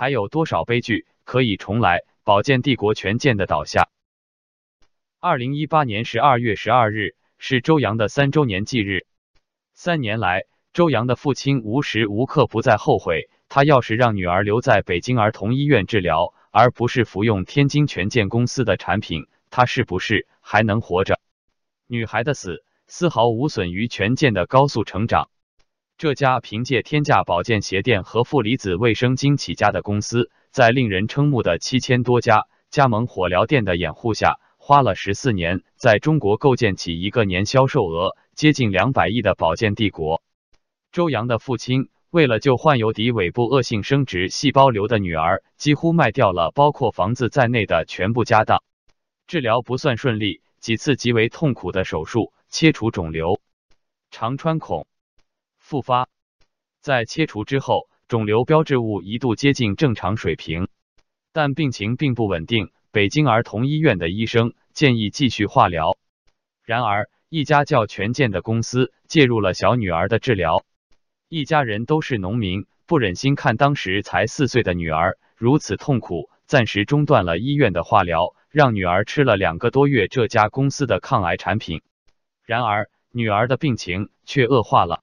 还有多少悲剧可以重来？宝剑帝国权健的倒下。二零一八年十二月十二日是周扬的三周年忌日。三年来，周扬的父亲无时无刻不在后悔，他要是让女儿留在北京儿童医院治疗，而不是服用天津权健公司的产品，他是不是还能活着？女孩的死丝毫无损于权健的高速成长。这家凭借天价保健鞋垫和负离子卫生巾起家的公司，在令人瞠目的七千多家加盟火疗店的掩护下，花了十四年，在中国构建起一个年销售额接近两百亿的保健帝国。周洋的父亲为了救患有底尾部恶性生殖细胞瘤的女儿，几乎卖掉了包括房子在内的全部家当。治疗不算顺利，几次极为痛苦的手术，切除肿瘤，肠穿孔。复发，在切除之后，肿瘤标志物一度接近正常水平，但病情并不稳定。北京儿童医院的医生建议继续化疗，然而一家叫权健的公司介入了小女儿的治疗。一家人都是农民，不忍心看当时才四岁的女儿如此痛苦，暂时中断了医院的化疗，让女儿吃了两个多月这家公司的抗癌产品。然而女儿的病情却恶化了。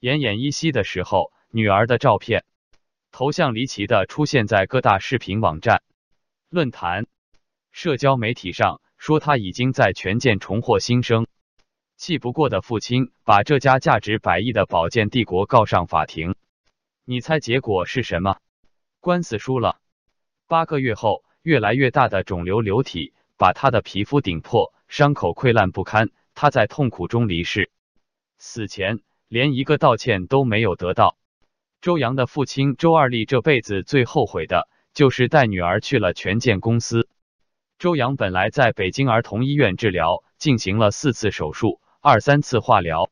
奄奄一息的时候，女儿的照片头像离奇的出现在各大视频网站、论坛、社交媒体上，说她已经在权健重获新生。气不过的父亲把这家价值百亿的保健帝国告上法庭。你猜结果是什么？官司输了。八个月后，越来越大的肿瘤瘤体把他的皮肤顶破，伤口溃烂不堪，他在痛苦中离世。死前。连一个道歉都没有得到。周扬的父亲周二立这辈子最后悔的就是带女儿去了权健公司。周扬本来在北京儿童医院治疗，进行了四次手术，二三次化疗。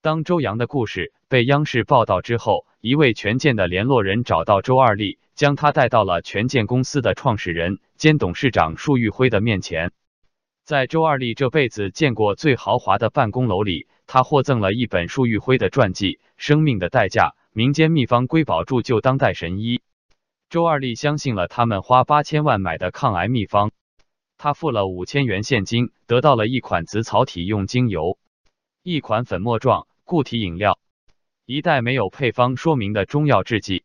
当周扬的故事被央视报道之后，一位权健的联络人找到周二立，将他带到了权健公司的创始人兼董事长束玉辉的面前。在周二立这辈子见过最豪华的办公楼里。他获赠了一本束玉辉的传记《生命的代价：民间秘方瑰宝铸就当代神医》。周二丽相信了他们花八千万买的抗癌秘方，他付了五千元现金，得到了一款紫草体用精油，一款粉末状固体饮料，一袋没有配方说明的中药制剂。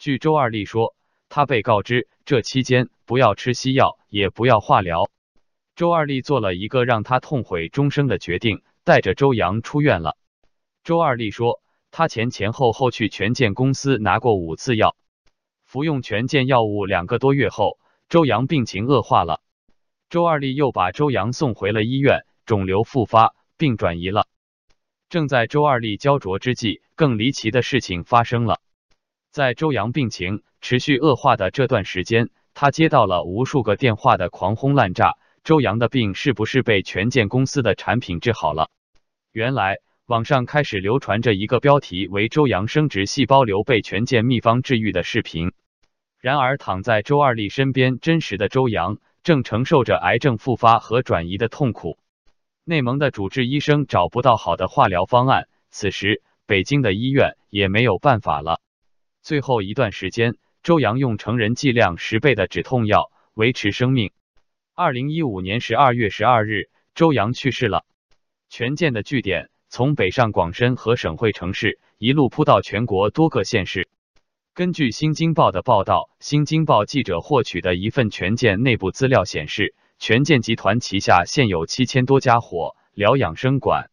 据周二丽说，他被告知这期间不要吃西药，也不要化疗。周二丽做了一个让他痛悔终生的决定。带着周洋出院了。周二丽说，他前前后后去权健公司拿过五次药，服用权健药物两个多月后，周洋病情恶化了。周二丽又把周洋送回了医院，肿瘤复发，并转移了。正在周二丽焦灼之际，更离奇的事情发生了。在周洋病情持续恶化的这段时间，他接到了无数个电话的狂轰滥炸。周洋的病是不是被权健公司的产品治好了？原来网上开始流传着一个标题为“周洋生殖细胞瘤被权健秘方治愈”的视频。然而躺在周二丽身边，真实的周洋正承受着癌症复发和转移的痛苦。内蒙的主治医生找不到好的化疗方案，此时北京的医院也没有办法了。最后一段时间，周洋用成人剂量十倍的止痛药维持生命。二零一五年十二月十二日，周扬去世了。权健的据点从北上广深和省会城市一路铺到全国多个县市。根据《新京报》的报道，《新京报》记者获取的一份权健内部资料显示，权健集团旗下现有七千多家火疗养生馆。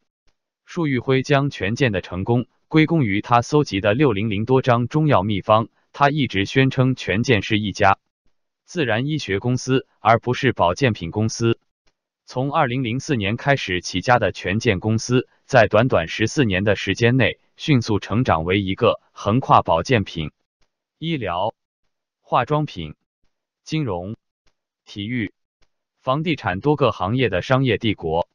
束玉辉将权健的成功归功于他搜集的六零零多张中药秘方。他一直宣称权健是一家。自然医学公司，而不是保健品公司。从二零零四年开始起家的权健公司，在短短十四年的时间内，迅速成长为一个横跨保健品、医疗、化妆品、金融、体育、房地产多个行业的商业帝国。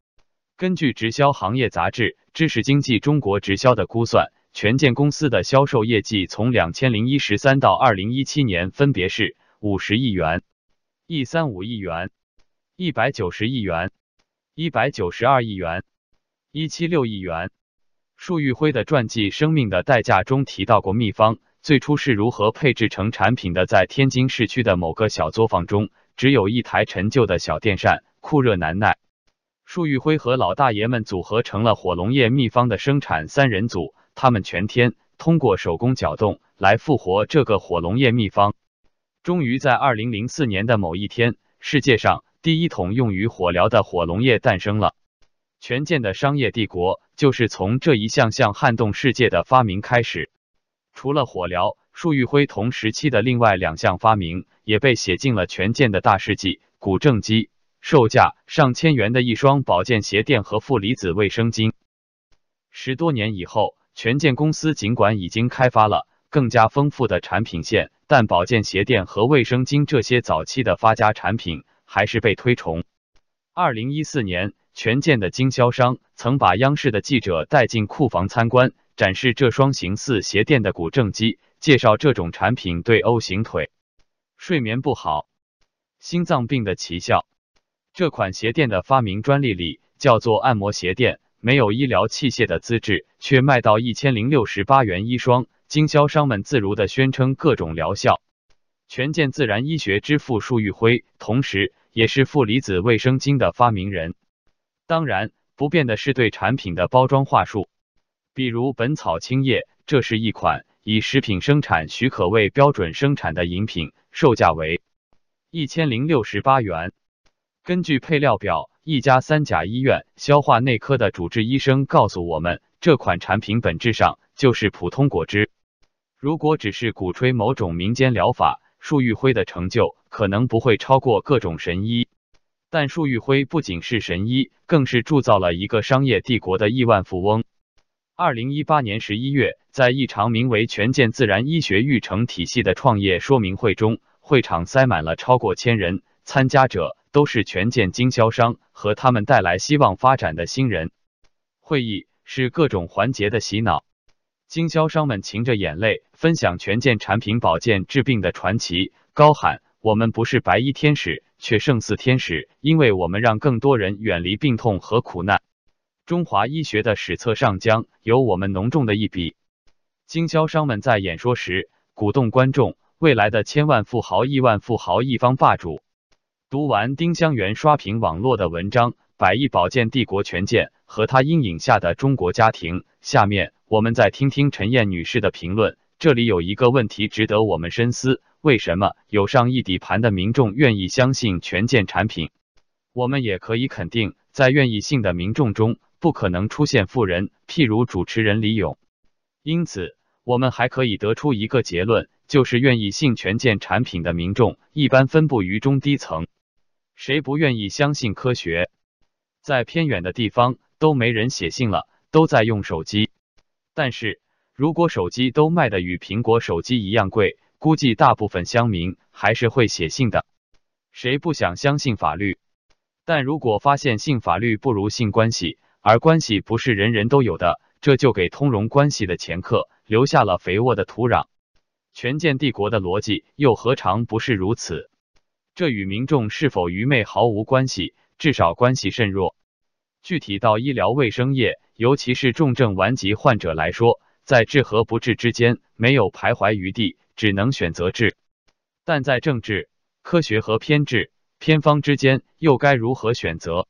根据直销行业杂志《知识经济中国直销》的估算，权健公司的销售业绩从两千零一十三到二零一七年，分别是。五十亿元，一三五亿元，一百九十亿元，一百九十二亿元，一七六亿元。束玉辉的传记《生命的代价》中提到过秘方，最初是如何配置成产品的？在天津市区的某个小作坊中，只有一台陈旧的小电扇，酷热难耐。束玉辉和老大爷们组合成了火龙液秘方的生产三人组，他们全天通过手工搅动来复活这个火龙液秘方。终于在二零零四年的某一天，世界上第一桶用于火疗的火龙液诞生了。权健的商业帝国就是从这一项项撼动世界的发明开始。除了火疗，束玉辉同时期的另外两项发明也被写进了权健的大事记——古正机。售价上千元的一双保健鞋垫和负离子卫生巾。十多年以后，权健公司尽管已经开发了更加丰富的产品线，但保健鞋垫和卫生巾这些早期的发家产品还是被推崇。二零一四年，权健的经销商曾把央视的记者带进库房参观，展示这双形似鞋垫的骨正机，介绍这种产品对 O 型腿、睡眠不好、心脏病的奇效。这款鞋垫的发明专利里叫做按摩鞋垫，没有医疗器械的资质，却卖到一千零六十八元一双。经销商们自如的宣称各种疗效。权健自然医学之父束玉辉，同时也是负离子卫生巾的发明人。当然，不变的是对产品的包装话术，比如本草青叶，这是一款以食品生产许可为标准生产的饮品，售价为一千零六十八元。根据配料表，一家三甲医院消化内科的主治医生告诉我们，这款产品本质上就是普通果汁。如果只是鼓吹某种民间疗法，束玉辉的成就可能不会超过各种神医。但束玉辉不仅是神医，更是铸造了一个商业帝国的亿万富翁。二零一八年十一月，在一场名为“全健自然医学育成体系”的创业说明会中，会场塞满了超过千人，参加者。都是权健经销商和他们带来希望发展的新人。会议是各种环节的洗脑，经销商们噙着眼泪分享权健产品保健治病的传奇，高喊：“我们不是白衣天使，却胜似天使，因为我们让更多人远离病痛和苦难。中华医学的史册上将有我们浓重的一笔。”经销商们在演说时鼓动观众：“未来的千万富豪、亿万富豪、一方霸主。”读完丁香园刷屏网络的文章《百亿保健帝国权健和他阴影下的中国家庭》，下面我们再听听陈燕女士的评论。这里有一个问题值得我们深思：为什么有上亿底盘的民众愿意相信权健产品？我们也可以肯定，在愿意信的民众中，不可能出现富人，譬如主持人李勇。因此，我们还可以得出一个结论，就是愿意信权健产品的民众，一般分布于中低层。谁不愿意相信科学？在偏远的地方都没人写信了，都在用手机。但是如果手机都卖的与苹果手机一样贵，估计大部分乡民还是会写信的。谁不想相信法律？但如果发现性法律不如性关系，而关系不是人人都有的，这就给通融关系的前客留下了肥沃的土壤。权健帝国的逻辑又何尝不是如此？这与民众是否愚昧毫无关系，至少关系甚弱。具体到医疗卫生业，尤其是重症顽疾患者来说，在治和不治之间没有徘徊余地，只能选择治。但在政治、科学和偏执、偏方之间，又该如何选择？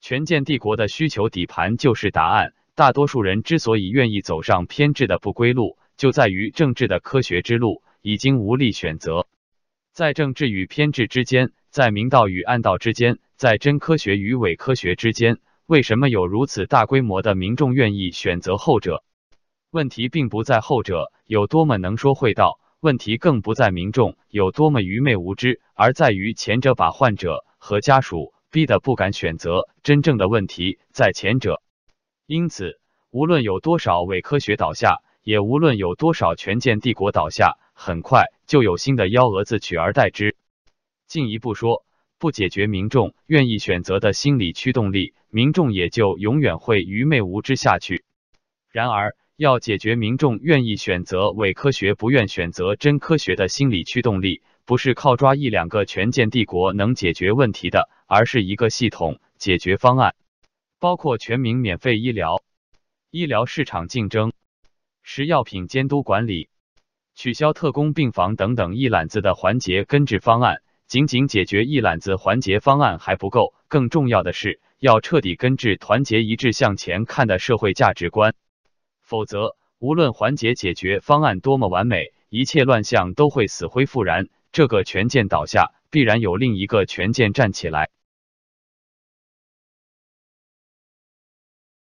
权健帝国的需求底盘就是答案。大多数人之所以愿意走上偏执的不归路，就在于政治的科学之路已经无力选择。在政治与偏执之间，在明道与暗道之间，在真科学与伪科学之间，为什么有如此大规模的民众愿意选择后者？问题并不在后者有多么能说会道，问题更不在民众有多么愚昧无知，而在于前者把患者和家属逼得不敢选择。真正的问题在前者。因此，无论有多少伪科学倒下，也无论有多少权健帝国倒下。很快就有新的幺蛾子取而代之。进一步说，不解决民众愿意选择的心理驱动力，民众也就永远会愚昧无知下去。然而，要解决民众愿意选择伪科学、不愿选择真科学的心理驱动力，不是靠抓一两个权健帝国能解决问题的，而是一个系统解决方案，包括全民免费医疗、医疗市场竞争、食药品监督管理。取消特工病房等等一揽子的环节根治方案。仅仅解决一揽子环节方案还不够，更重要的是要彻底根治团结一致向前看的社会价值观。否则，无论环节解决方案多么完美，一切乱象都会死灰复燃。这个权健倒下，必然有另一个权健站起来。